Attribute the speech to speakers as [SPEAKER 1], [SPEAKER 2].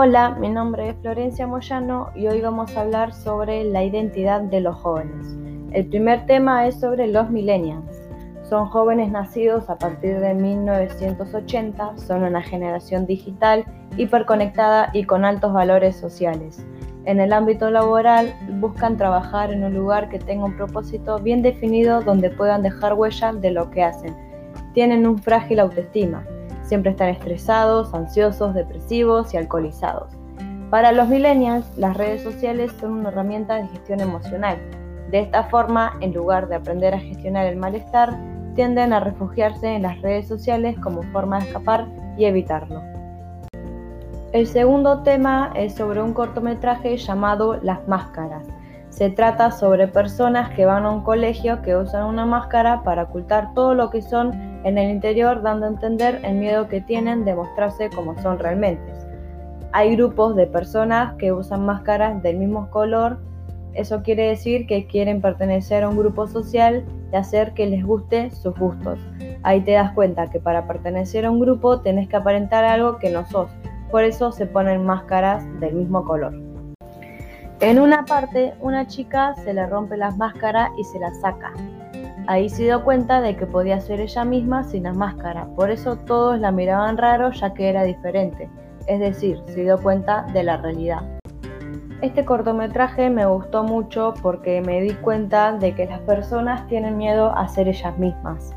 [SPEAKER 1] Hola, mi nombre es Florencia Moyano y hoy vamos a hablar sobre la identidad de los jóvenes. El primer tema es sobre los millennials. Son jóvenes nacidos a partir de 1980, son una generación digital, hiperconectada y con altos valores sociales. En el ámbito laboral buscan trabajar en un lugar que tenga un propósito bien definido donde puedan dejar huella de lo que hacen. Tienen un frágil autoestima Siempre están estresados, ansiosos, depresivos y alcoholizados. Para los millennials, las redes sociales son una herramienta de gestión emocional. De esta forma, en lugar de aprender a gestionar el malestar, tienden a refugiarse en las redes sociales como forma de escapar y evitarlo. El segundo tema es sobre un cortometraje llamado Las Máscaras. Se trata sobre personas que van a un colegio que usan una máscara para ocultar todo lo que son en el interior, dando a entender el miedo que tienen de mostrarse como son realmente. Hay grupos de personas que usan máscaras del mismo color. Eso quiere decir que quieren pertenecer a un grupo social y hacer que les guste sus gustos. Ahí te das cuenta que para pertenecer a un grupo tenés que aparentar algo que no sos. Por eso se ponen máscaras del mismo color. En una parte, una chica se le rompe la máscara y se la saca. Ahí se dio cuenta de que podía ser ella misma sin la máscara, por eso todos la miraban raro ya que era diferente, es decir, se dio cuenta de la realidad. Este cortometraje me gustó mucho porque me di cuenta de que las personas tienen miedo a ser ellas mismas.